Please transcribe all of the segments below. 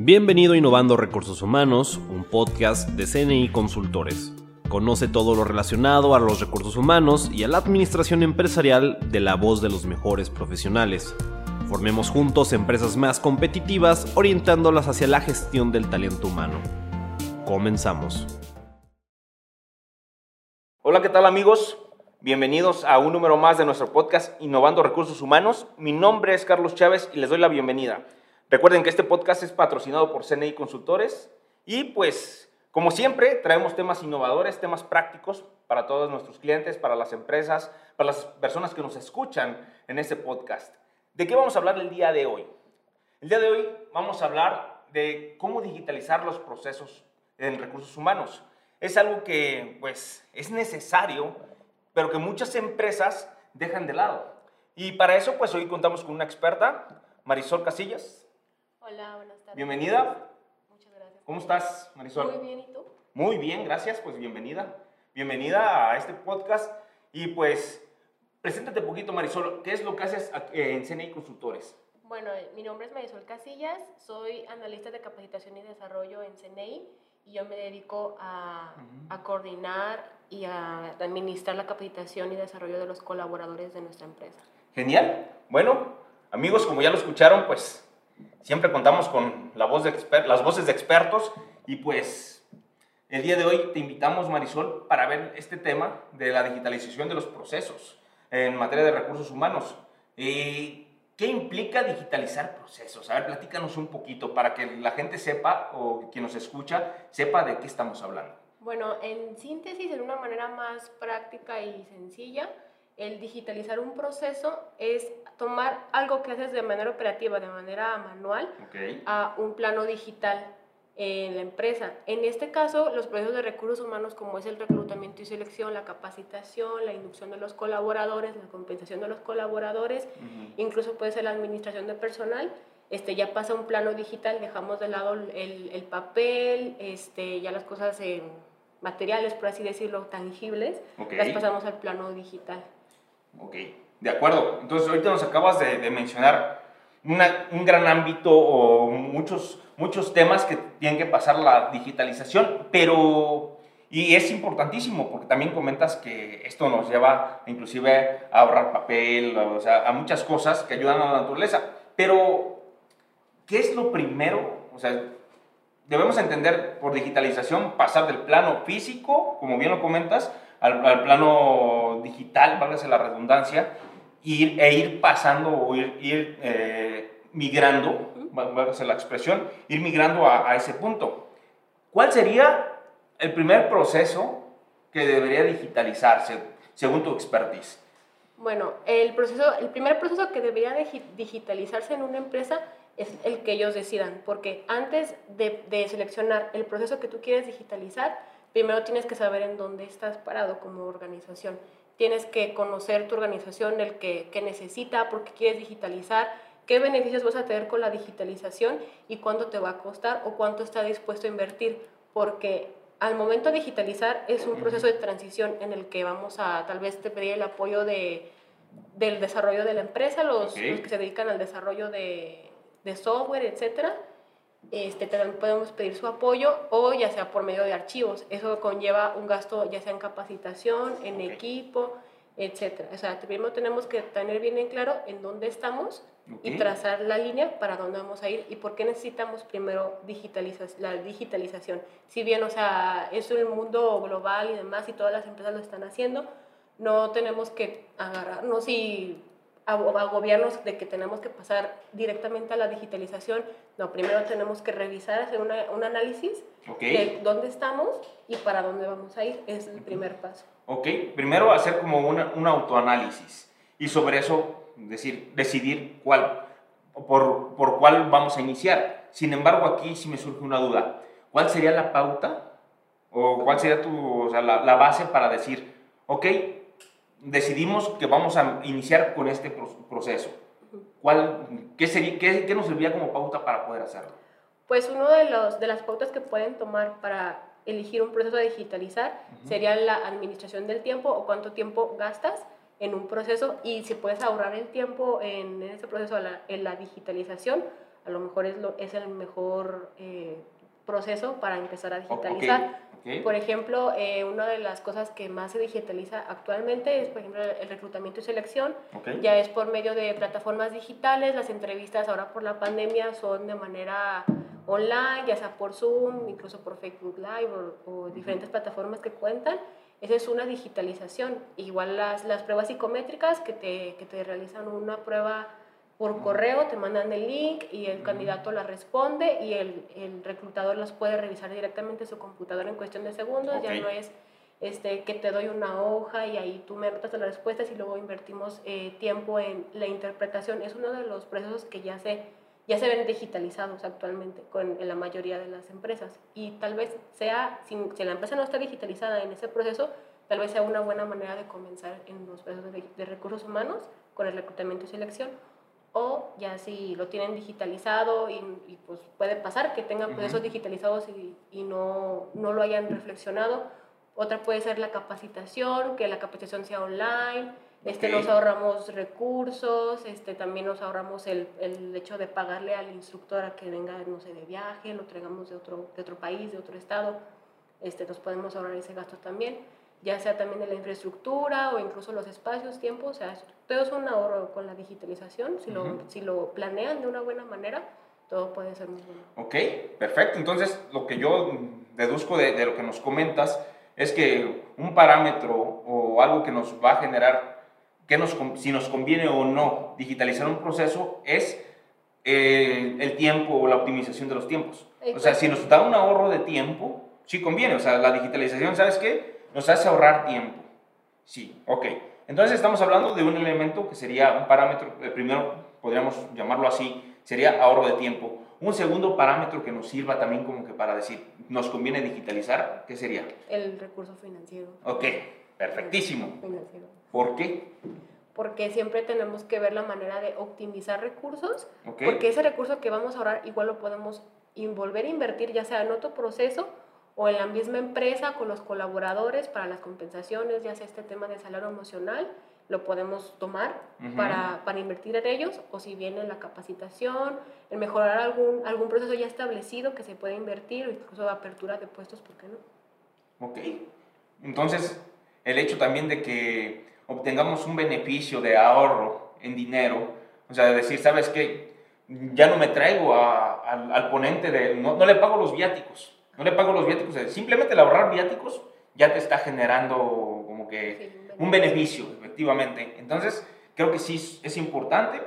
Bienvenido a Innovando Recursos Humanos, un podcast de CNI Consultores. Conoce todo lo relacionado a los recursos humanos y a la administración empresarial de la voz de los mejores profesionales. Formemos juntos empresas más competitivas orientándolas hacia la gestión del talento humano. Comenzamos. Hola, ¿qué tal amigos? Bienvenidos a un número más de nuestro podcast Innovando Recursos Humanos. Mi nombre es Carlos Chávez y les doy la bienvenida. Recuerden que este podcast es patrocinado por CNI Consultores y pues como siempre traemos temas innovadores, temas prácticos para todos nuestros clientes, para las empresas, para las personas que nos escuchan en este podcast. ¿De qué vamos a hablar el día de hoy? El día de hoy vamos a hablar de cómo digitalizar los procesos en recursos humanos. Es algo que pues es necesario, pero que muchas empresas dejan de lado. Y para eso pues hoy contamos con una experta, Marisol Casillas. Hola, buenas tardes. Bienvenida. Muchas gracias. ¿Cómo estás, Marisol? Muy bien, ¿y tú? Muy bien, gracias. Pues bienvenida. Bienvenida a este podcast. Y pues, preséntate un poquito, Marisol. ¿Qué es lo que haces en CNI Consultores? Bueno, mi nombre es Marisol Casillas, soy analista de capacitación y desarrollo en CNI y yo me dedico a, a coordinar y a administrar la capacitación y desarrollo de los colaboradores de nuestra empresa. Genial. Bueno, amigos, como ya lo escucharon, pues Siempre contamos con las voces de expertos y pues el día de hoy te invitamos, Marisol, para ver este tema de la digitalización de los procesos en materia de recursos humanos. ¿Y ¿Qué implica digitalizar procesos? A ver, platícanos un poquito para que la gente sepa o quien nos escucha sepa de qué estamos hablando. Bueno, en síntesis, en una manera más práctica y sencilla, el digitalizar un proceso es tomar algo que haces de manera operativa, de manera manual, a un plano digital en la empresa. En este caso, los procesos de recursos humanos, como es el reclutamiento y selección, la capacitación, la inducción de los colaboradores, la compensación de los colaboradores, incluso puede ser la administración de personal, este, ya pasa a un plano digital, dejamos de lado el, el papel, este, ya las cosas materiales, por así decirlo, tangibles, las pasamos al plano digital. Ok, de acuerdo. Entonces, ahorita nos acabas de, mencionar un gran ámbito o muchos, muchos temas que tienen que pasar la digitalización, pero... Y es importantísimo porque también comentas que esto nos lleva inclusive a ahorrar papel, o sea, a muchas cosas que ayudan a la naturaleza. Pero, ¿qué es lo primero? O sea, debemos entender por digitalización pasar del plano físico, como bien lo comentas, al, plano digital, válgase la redundancia, ir, e ir pasando o ir, ir eh, migrando, válgase la expresión, ir migrando a, a ese punto. ¿Cuál sería el primer proceso que debería digitalizarse, según tu expertise? Bueno, el, proceso, el primer proceso que debería digitalizarse en una empresa es el que ellos decidan, porque antes de, de, seleccionar el proceso que tú quieres digitalizar, primero tienes que saber en dónde estás parado como organización. Tienes que conocer tu organización, el que, que necesita, por qué quieres digitalizar, qué beneficios vas a tener con la digitalización y cuánto te va a costar o cuánto está dispuesto a invertir, porque al momento de digitalizar es un proceso de transición en el que vamos a tal vez te pedir el apoyo de, del desarrollo de la empresa, los, los que se dedican al desarrollo de, de software, etcétera, este, también podemos pedir su apoyo o ya sea por medio de archivos. Eso conlleva un gasto ya sea en capacitación, en equipo, etc. O sea, primero tenemos que tener bien en claro en dónde estamos y trazar la línea para dónde vamos a ir y por qué necesitamos primero la digitalización. Si bien, o sea, es un mundo global y demás y todas las empresas lo están haciendo, no tenemos que agarrarnos y a, gobiernos de que tenemos que pasar directamente a la digitalización. No, primero tenemos que revisar, hacer un análisis de dónde estamos y para dónde vamos a ir. Es el primer paso. Ok, primero hacer como un autoanálisis y sobre eso decir, decidir cuál, por, por cuál vamos a iniciar. Sin embargo, aquí sí me surge una duda. ¿Cuál sería la pauta o cuál sería tu, o sea, la, la base para decir, ok, decidimos que vamos a iniciar con este proceso. ¿Cuál, qué, sería, qué, qué, nos servía como pauta para poder hacerlo? Pues uno de, los, de las pautas que pueden tomar para elegir un proceso a digitalizar sería la administración del tiempo o cuánto tiempo gastas en un proceso y si puedes ahorrar el tiempo en, ese proceso, en la digitalización, a lo mejor es, lo, es el mejor eh, proceso para empezar a digitalizar. Por ejemplo, eh, una de las cosas que más se digitaliza actualmente es, por ejemplo, el reclutamiento y selección. Ya es por medio de plataformas digitales, las entrevistas ahora por la pandemia son de manera online, ya sea por Zoom, incluso por Facebook Live o, diferentes plataformas que cuentan. Esa es una digitalización. Igual las, las pruebas psicométricas que te, que te realizan una prueba por correo, te mandan el link y el candidato la responde y el, el, reclutador las puede revisar directamente en su computadora en cuestión de segundos. Ya no es este, que te doy una hoja y ahí tú me anotas las respuestas y luego invertimos eh, tiempo en la interpretación. Es uno de los procesos que ya se, ya se ven digitalizados actualmente con, en la mayoría de las empresas. Y tal vez sea, si, si la empresa no está digitalizada en ese proceso, tal vez sea una buena manera de comenzar en los procesos de, de recursos humanos con el reclutamiento y selección o ya si lo tienen digitalizado y, pues puede pasar que tengan procesos digitalizados y, y, no, no lo hayan reflexionado. Otra puede ser la capacitación, que la capacitación sea online, este, nos ahorramos recursos, este, también nos ahorramos el, el, hecho de pagarle al instructor a que venga, no sé, de viaje, lo traigamos de otro, de otro país, de otro estado, este, nos podemos ahorrar ese gasto también ya sea también de la infraestructura o incluso los espacios, tiempos, o sea, todo es un ahorro con la digitalización, si, lo, si lo planean de una buena manera, todo puede ser muy bueno. Ok, perfecto. Entonces, lo que yo deduzco de, de, lo que nos comentas es que un parámetro o algo que nos va a generar que nos, si nos conviene o no digitalizar un proceso es eh, el tiempo o la optimización de los tiempos. O sea, si nos da un ahorro de tiempo, sí conviene. O sea, la digitalización, ¿sabes qué? Nos hace ahorrar tiempo. Sí, ok. Entonces estamos hablando de un elemento que sería un parámetro, el primero podríamos llamarlo así, sería ahorro de tiempo. Un segundo parámetro que nos sirva también como que para decir, nos conviene digitalizar, ¿qué sería? El recurso financiero. Ok, perfectísimo. Financiero. ¿Por qué? Porque siempre tenemos que ver la manera de optimizar recursos, porque ese recurso que vamos a ahorrar igual lo podemos volver a invertir ya sea en otro proceso o en la misma empresa con los colaboradores para las compensaciones, ya sea este tema de salario emocional, lo podemos tomar para, para, invertir en ellos, o si viene la capacitación, en mejorar algún, algún proceso ya establecido que se puede invertir, o incluso apertura de puestos, ¿por qué no? Ok. Entonces, el hecho también de que obtengamos un beneficio de ahorro en dinero, o sea, de decir, ¿sabes qué? Ya no me traigo al, al, ponente de, no, no le pago los viáticos, no le pago los viáticos, simplemente el ahorrar viáticos ya te está generando como que un beneficio, efectivamente. Entonces, creo que sí es importante.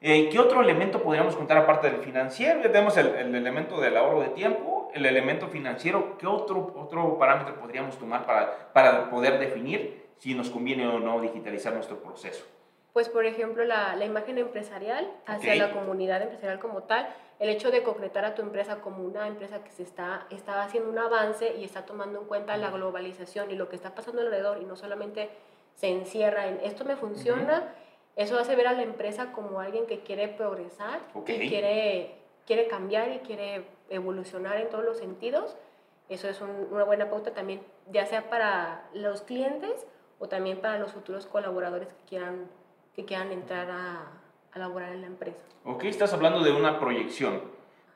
Eh, ¿Qué otro elemento podríamos contar aparte del financiero? Ya tenemos el, elemento del ahorro de tiempo, el elemento financiero. ¿Qué otro, otro parámetro podríamos tomar para, para poder definir si nos conviene o no digitalizar nuestro proceso? Pues, por ejemplo, la, la imagen empresarial hacia la comunidad empresarial como tal el hecho de concretar a tu empresa como una empresa que se está, está haciendo un avance y está tomando en cuenta la globalización y lo que está pasando alrededor y no solamente se encierra en esto me funciona, eso hace ver a la empresa como alguien que quiere progresar, que quiere, quiere cambiar y quiere evolucionar en todos los sentidos. Eso es una buena pauta también, ya sea para los clientes o también para los futuros colaboradores que quieran, que quieran entrar a, a laborar en la empresa. Ok, estás hablando de una proyección.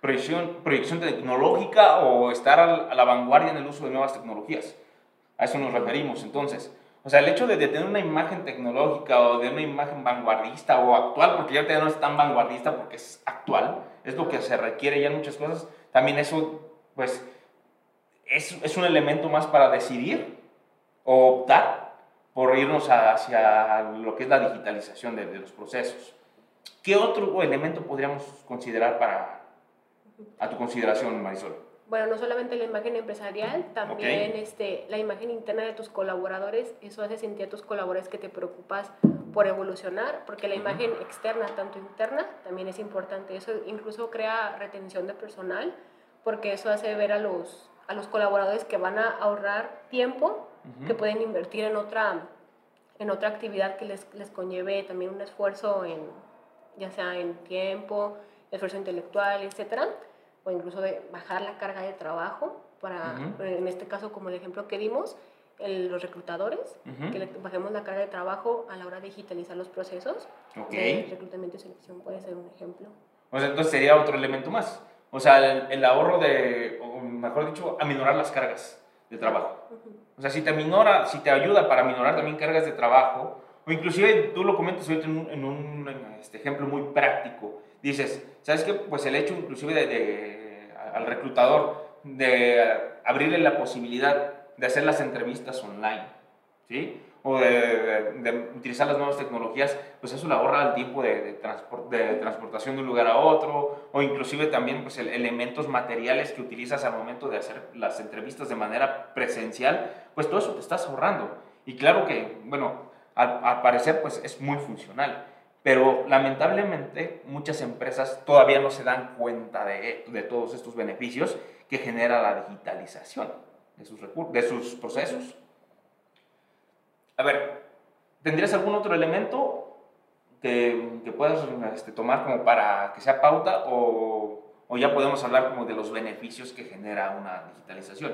Proyección, proyección tecnológica o estar a la vanguardia en el uso de nuevas tecnologías. A eso nos referimos entonces. O sea, el hecho de, tener una imagen tecnológica o de una imagen vanguardista o actual, porque ya no es tan vanguardista porque es actual, es lo que se requiere ya en muchas cosas, también eso, pues, es, es un elemento más para decidir o optar por irnos hacia lo que es la digitalización de, de los procesos. ¿Qué otro elemento podríamos considerar para a tu consideración, Marisol? Bueno, no solamente la imagen empresarial, también este, la imagen interna de tus colaboradores. Eso hace sentir a tus colaboradores que te preocupas por evolucionar, porque la imagen externa, tanto interna, también es importante. Eso incluso crea retención de personal, porque eso hace ver a los, a los colaboradores que van a ahorrar tiempo, que pueden invertir en otra, en otra actividad que les, les conlleve también un esfuerzo en ya sea en tiempo, esfuerzo intelectual, etcétera, o incluso de bajar la carga de trabajo, para, en este caso, como el ejemplo que dimos, los reclutadores, que le bajemos la carga de trabajo a la hora de digitalizar los procesos. Okay. reclutamiento y selección puede ser un ejemplo. O sea, entonces sería otro elemento más. O sea, el, el ahorro de, o mejor dicho, aminorar las cargas de trabajo. O sea, si te aminora, si te ayuda para aminorar también cargas de trabajo, o inclusive tú lo comentas ahorita en un, en un este, ejemplo muy práctico. Dices, ¿sabes qué? Pues el hecho inclusive de, al reclutador de abrirle la posibilidad de hacer las entrevistas online, ¿sí? o de, utilizar las nuevas tecnologías, pues eso le ahorra el tiempo de, transport, de, transportación de un lugar a otro, o inclusive también pues, el, elementos materiales que utilizas al momento de hacer las entrevistas de manera presencial, pues todo eso te estás ahorrando. Y claro que, bueno, al, al parecer pues es muy funcional, pero lamentablemente muchas empresas todavía no se dan cuenta de, de todos estos beneficios que genera la digitalización de sus, de sus procesos. A ver, ¿tendrías algún otro elemento que, que puedas este, tomar como para que sea pauta o, o, ya podemos hablar como de los beneficios que genera una digitalización?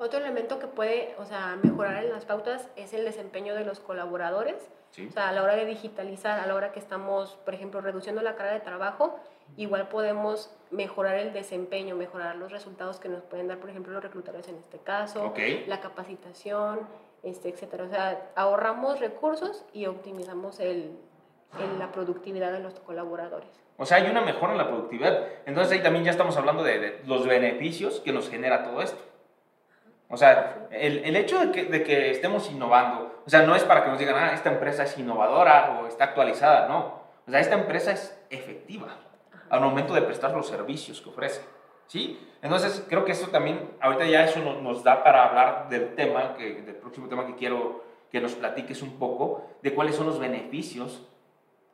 Otro elemento que puede, o sea, mejorar en las pautas es el desempeño de los colaboradores. Sí. O sea, a la hora de digitalizar, a la hora que estamos, por ejemplo, reduciendo la carga de trabajo, igual podemos mejorar el desempeño, mejorar los resultados que nos pueden dar, por ejemplo, los reclutadores en este caso, okay. la capacitación, este, etcétera. O sea, ahorramos recursos y optimizamos el, el, la productividad de los colaboradores. O sea, hay una mejora en la productividad. Entonces ahí también ya estamos hablando de, de los beneficios que nos genera todo esto. O sea, el, el hecho de que, de que, estemos innovando, o sea, no es para que nos digan, ah, esta empresa es innovadora o está actualizada, no. O sea, esta empresa es efectiva al momento de prestar los servicios que ofrece. ¿Sí? Entonces, creo que eso también, ahorita ya eso nos, nos da para hablar del tema, que, del próximo tema que quiero que nos platiques un poco, de cuáles son los beneficios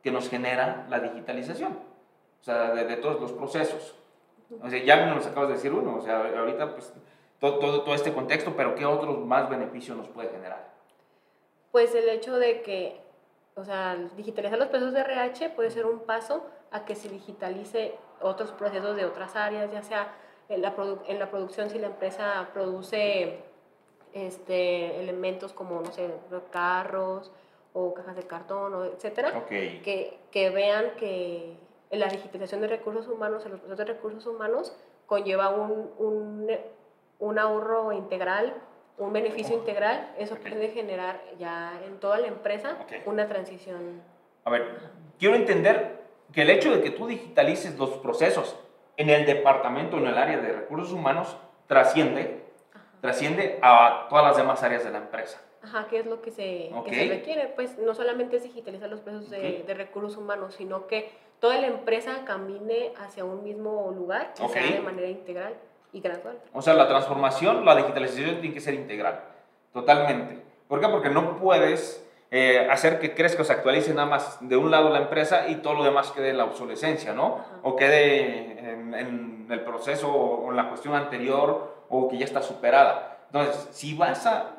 que nos genera la digitalización. O sea, de, de todos los procesos. O sea, ya nos acabas de decir uno, o sea, ahorita pues todo, todo, todo, este contexto, pero ¿qué otros más beneficios nos puede generar? Pues el hecho de que, o sea, digitalizar los procesos de RH puede ser un paso a que se digitalice otros procesos de otras áreas, ya sea en la, en la producción si la empresa produce este, elementos como, no sé, carros o cajas de cartón, o etcétera, okay. que, que vean que la digitalización de recursos humanos, en los procesos de recursos humanos, conlleva un, un, un ahorro integral, un beneficio integral, eso okay. puede generar ya en toda la empresa okay. una transición. A ver, quiero entender que el hecho de que tú digitalices los procesos en el departamento, en el área de recursos humanos, trasciende, Ajá. trasciende a todas las demás áreas de la empresa. Ajá, ¿qué es lo que se, okay. que se requiere? Pues no solamente es digitalizar los procesos de, de, recursos humanos, sino que toda la empresa camine hacia un mismo lugar y sea de manera integral y gradual. O sea, la transformación, la digitalización tiene que ser integral, totalmente. ¿Por qué? Porque no puedes eh, hacer que crezca o se actualice nada más de un lado la empresa y todo lo demás quede en la obsolescencia, ¿no? Ajá. O quede en, en, el proceso o en la cuestión anterior o que ya está superada. Entonces, si vas a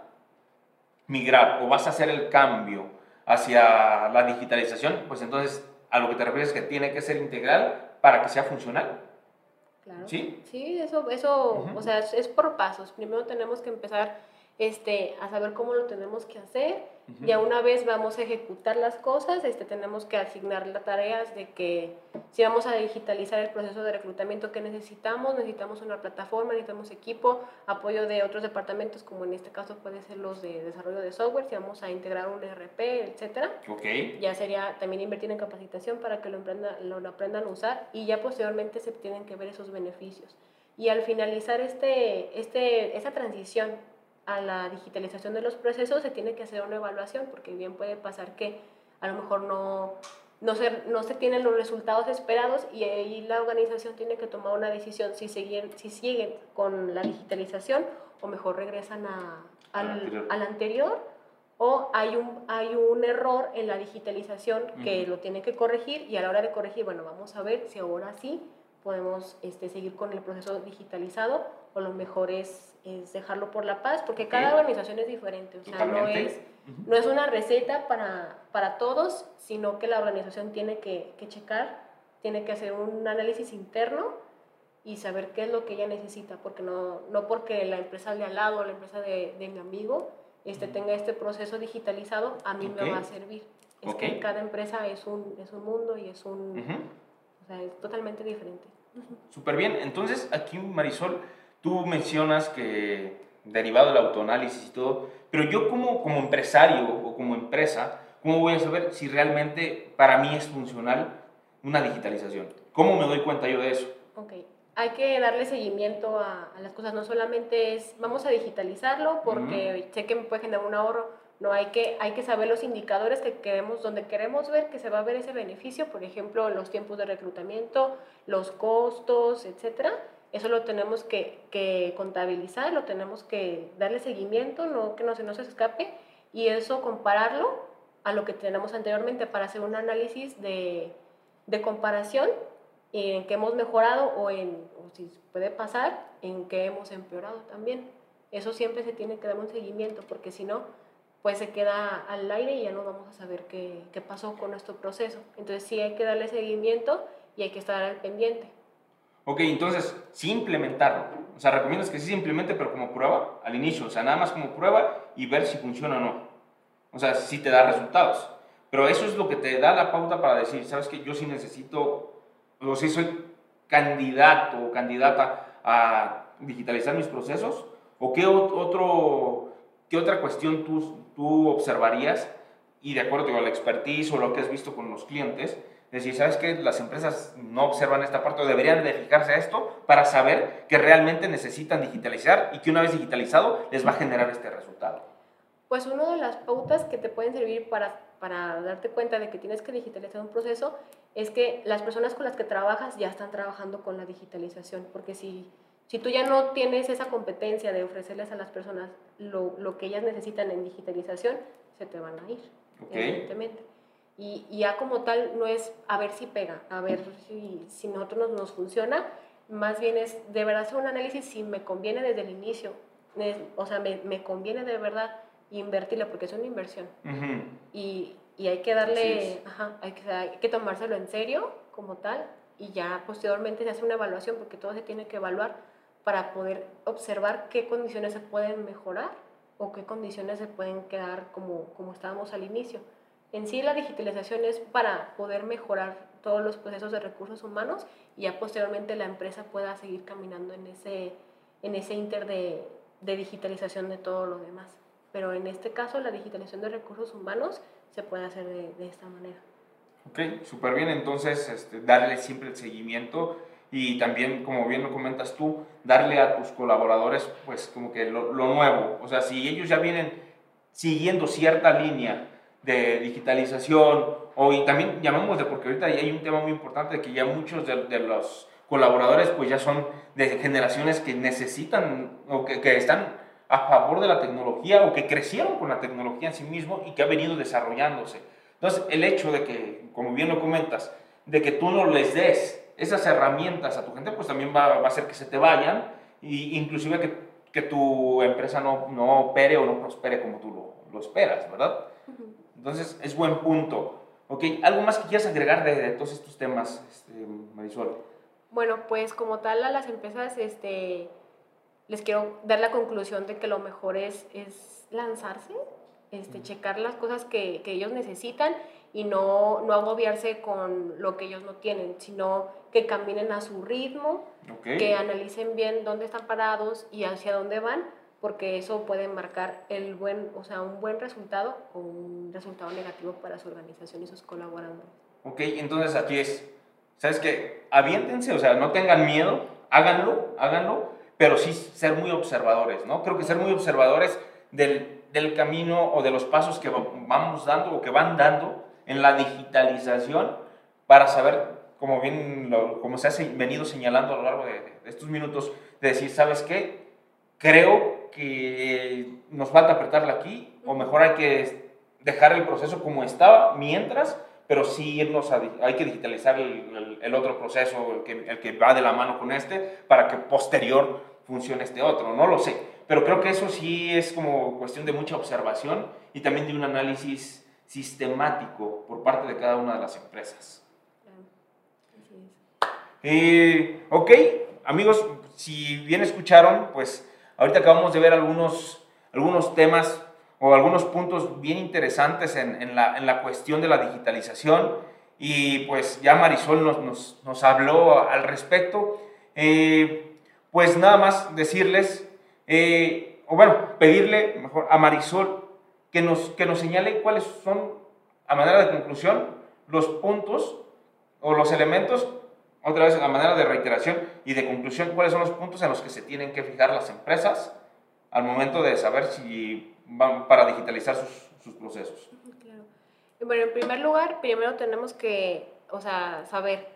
migrar o vas a hacer el cambio hacia la digitalización, pues entonces a lo que te refieres es que tiene que ser integral para que sea funcional. Claro. ¿Sí? Sí, eso, eso uh -huh. o sea, es, es, por pasos. Primero tenemos que empezar este, a saber cómo lo tenemos que hacer. Uh -huh. Ya una vez vamos a ejecutar las cosas, este, tenemos que asignar las tareas de que si vamos a digitalizar el proceso de reclutamiento que necesitamos, necesitamos una plataforma, necesitamos equipo, apoyo de otros departamentos, como en este caso puede ser los de desarrollo de software, si vamos a integrar un ERP, etcétera. Okay. Ya sería también invertir en capacitación para que lo, emprenda, lo, lo aprendan a usar y ya posteriormente se tienen que ver esos beneficios. Y al finalizar este, este, esa transición a la digitalización de los procesos se tiene que hacer una evaluación porque bien puede pasar que a lo mejor no, no, se, no se tienen los resultados esperados y ahí la organización tiene que tomar una decisión si siguen, si siguen con la digitalización o mejor regresan a, al, anterior. al anterior o hay un, hay un error en la digitalización que uh -huh. lo tiene que corregir y a la hora de corregir, bueno, vamos a ver si ahora sí podemos este, seguir con el proceso digitalizado o lo mejor es, es dejarlo por la paz, porque cada organización es diferente, o sea, no es, no es una receta para, para todos, sino que la organización tiene que, que checar, tiene que hacer un análisis interno y saber qué es lo que ella necesita, porque no, no porque la empresa de al lado o la empresa de, de mi amigo este, tenga este proceso digitalizado, a mí okay. me va a servir. Es okay. que cada empresa es un, es un mundo y es un... Uh -huh sea, es totalmente diferente. Súper bien. Entonces, aquí, Marisol, tú mencionas que derivado del autoanálisis y todo, pero yo como, como empresario o como empresa, ¿cómo voy a saber si realmente para mí es funcional una digitalización? ¿Cómo me doy cuenta yo de eso? Ok, hay que darle seguimiento a, a las cosas, no solamente es vamos a digitalizarlo porque sé que me puede generar un ahorro, no hay que, hay que saber los indicadores que queremos, donde queremos ver que se va a ver ese beneficio, por ejemplo, los tiempos de reclutamiento, los costos, etcétera. Eso lo tenemos que, contabilizar, lo tenemos que darle seguimiento, no que no se nos escape, y eso compararlo a lo que tenemos anteriormente para hacer un análisis de, de comparación en qué hemos mejorado o en, o si puede pasar, en qué hemos empeorado también. Eso siempre se tiene que dar un seguimiento, porque si no, pues se queda al aire y ya no vamos a saber qué, qué pasó con nuestro proceso. Entonces sí hay que darle seguimiento y hay que estar al pendiente. Ok, entonces, sí implementarlo. O sea, recomiendas que sí se implemente, pero como prueba al inicio. O sea, nada más como prueba y ver si funciona o no. O sea, si te da resultados. Pero eso es lo que te da la pauta para decir, sabes que yo sí necesito, o si soy candidato o candidata a digitalizar mis procesos, o qué otro, qué otra cuestión tú, tú observarías y de acuerdo con la expertise o lo que has visto con los clientes, decir, ¿sabes qué? Las empresas no observan esta parte o deberían de fijarse a esto para saber que realmente necesitan digitalizar y que una vez digitalizado les va a generar este resultado. Pues una de las pautas que te pueden servir para, para darte cuenta de que tienes que digitalizar un proceso es que las personas con las que trabajas ya están trabajando con la digitalización, porque si, si tú ya no tienes esa competencia de ofrecerles a las personas lo, lo que ellas necesitan en digitalización, se te van a ir, Okay. evidentemente. Y, y ya como tal no es a ver si pega, a ver si, si nosotros nos, nos funciona, más bien es de verdad hacer un análisis si me conviene desde el inicio, es- o sea, me, me conviene de verdad invertirle porque es una inversión. Y, y hay que darle, ajá, hay que, hay que tomárselo en serio como tal y ya posteriormente se hace una evaluación porque todo se tiene que evaluar para poder observar qué condiciones se pueden mejorar o qué condiciones se pueden quedar como, como estábamos al inicio. En sí la digitalización es para poder mejorar todos los procesos de recursos humanos y ya posteriormente la empresa pueda seguir caminando en ese, en ese inter de, de digitalización de todo lo demás. Pero en este caso la digitalización de recursos humanos se puede hacer de, de esta manera. Ok, súper bien. Entonces, este, darle siempre el seguimiento y también, como bien lo comentas tú, darle a tus colaboradores, pues, como que lo, lo nuevo. O sea, si ellos ya vienen siguiendo cierta línea de digitalización, o y también llamémosle, porque ahorita hay un tema muy importante de que ya muchos de, de los colaboradores, pues, ya son de generaciones que necesitan o que, que están a favor de la tecnología o que crecieron con la tecnología en sí mismo y que ha venido desarrollándose. Entonces, el hecho de que, como bien lo comentas, de que tú no les des esas herramientas a tu gente, pues también va, va a hacer que se te vayan e inclusive que, que tu empresa no, no opere o no prospere como tú lo, lo esperas, ¿verdad? Entonces, es buen punto. ¿Ok? ¿Algo más que quieras agregar de, de todos estos temas, este, Marisol? Bueno, pues como tal a las empresas este, les quiero dar la conclusión de que lo mejor es, es lanzarse, este, checar las cosas que, que ellos necesitan y no, no agobiarse con lo que ellos no tienen, sino que caminen a su ritmo, que analicen bien dónde están parados y hacia dónde van, porque eso puede marcar el buen, o sea, un buen resultado o un resultado negativo para su organización y sus colaboradores. Ok, entonces aquí es, ¿sabes qué? Aviéntense, o sea, no tengan miedo, háganlo, háganlo, pero sí ser muy observadores, ¿no? Creo que ser muy observadores del, del camino o de los pasos que va- vamos dando o que van dando en la digitalización para saber, como bien, lo- como se ha venido señalando a lo largo de, de estos minutos, de decir, ¿sabes qué? Creo que nos falta apretarla aquí, o mejor hay que dejar el proceso como estaba mientras, pero sí irnos a, hay que digitalizar el, el- el otro proceso, el que, el que va de la mano con este, para que posterior funcione este otro, no lo sé. Pero creo que eso sí es como cuestión de mucha observación y también de un análisis sistemático por parte de cada una de las empresas. Eh, ok, amigos, si bien escucharon, pues ahorita acabamos de ver algunos, algunos temas o algunos puntos bien interesantes en, la, en la cuestión de la digitalización y pues ya Marisol nos, nos, nos habló al respecto. Eh, pues nada más decirles, eh, o bueno, pedirle mejor a Marisol que nos, que nos señale cuáles son, a manera de conclusión, los puntos o los elementos, otra vez a manera de reiteración y de conclusión, cuáles son los puntos en los que se tienen que fijar las empresas al momento de saber si van para digitalizar sus, sus procesos. Bueno, en primer lugar, primero tenemos que, o sea, saber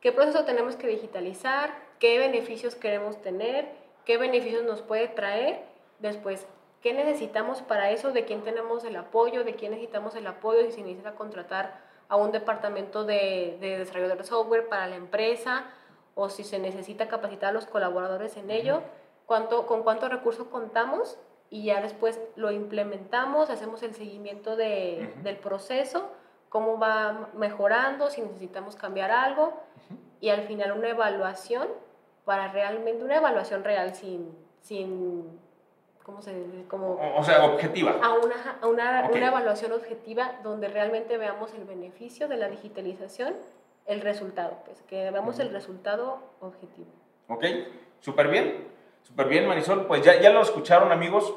qué proceso tenemos que digitalizar, qué beneficios queremos tener, qué beneficios nos puede traer, después, qué necesitamos para eso, de quién tenemos el apoyo, de quién necesitamos el apoyo, si se necesita contratar a un departamento de, de desarrollo de software para la empresa o si se necesita capacitar a los colaboradores en ello, cuánto, con cuánto recurso contamos y ya después lo implementamos, hacemos el seguimiento de, del proceso, cómo va mejorando, si necesitamos cambiar algo y al final una evaluación para realmente, una evaluación real sin, sin ¿cómo se dice? Como, o, sea, objetiva. A, una, a una, una, evaluación objetiva donde realmente veamos el beneficio de la digitalización, el resultado, pues que veamos el resultado objetivo. Ok, súper bien. Súper bien, Marisol. Pues ya, ya lo escucharon, amigos.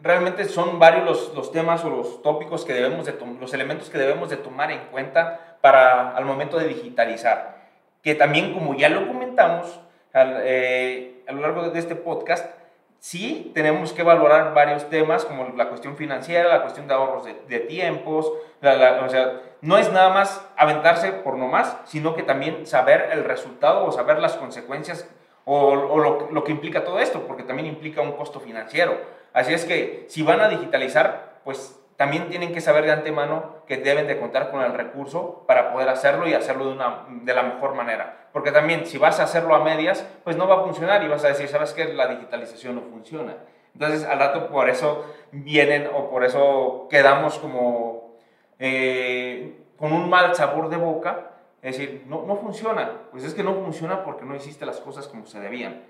Realmente son varios los, los temas o los tópicos que debemos de los elementos que debemos de tomar en cuenta para al momento de digitalizar. Que también, como ya lo comentamos eh, a lo largo de este podcast, sí tenemos que valorar varios temas como la cuestión financiera, la cuestión de ahorros de, tiempos, o sea, no es nada más aventarse por nomás, sino que también saber el resultado o saber las consecuencias o, lo, lo, que implica todo esto, porque también implica un costo financiero. Así es que si van a digitalizar, pues también tienen que saber de antemano que deben de contar con el recurso para poder hacerlo y hacerlo de, una, de la mejor manera. Porque también si vas a hacerlo a medias, pues no va a funcionar y vas a decir, ¿sabes qué? La digitalización no funciona. Entonces al rato por eso vienen o por eso quedamos como eh, con un mal sabor de boca es decir, no, no funciona. Pues es que no funciona porque no hiciste las cosas como se debían.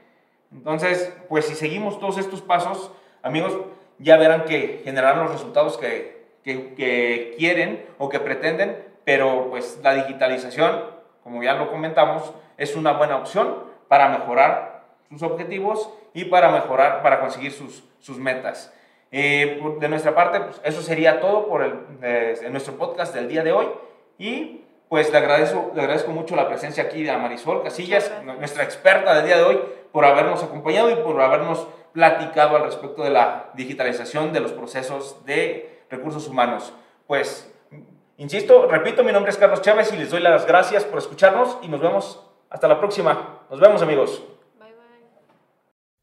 Entonces, pues si seguimos todos estos pasos, amigos, ya verán que generarán los resultados que, que, quieren o que pretenden, pero pues la digitalización, como ya lo comentamos, es una buena opción para mejorar sus objetivos y para mejorar, para conseguir sus, sus metas. Eh, de nuestra parte, pues eso sería todo por el, de, nuestro podcast del día de hoy y pues le agradezco, le agradezco mucho la presencia aquí de Marisol Casillas, nuestra experta del día de hoy, por habernos acompañado y por habernos platicado al respecto de la digitalización de los procesos de recursos humanos. Pues, insisto, repito, mi nombre es Carlos Chávez y les doy las gracias por escucharnos y nos vemos hasta la próxima. Nos vemos amigos. Bye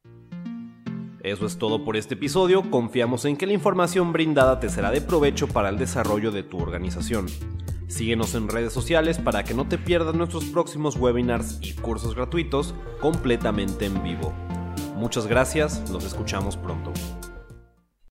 bye. Eso es todo por este episodio. Confiamos en que la información brindada te será de provecho para el desarrollo de tu organización. Síguenos en redes sociales para que no te pierdas nuestros próximos webinars y cursos gratuitos completamente en vivo. Muchas gracias, nos escuchamos pronto.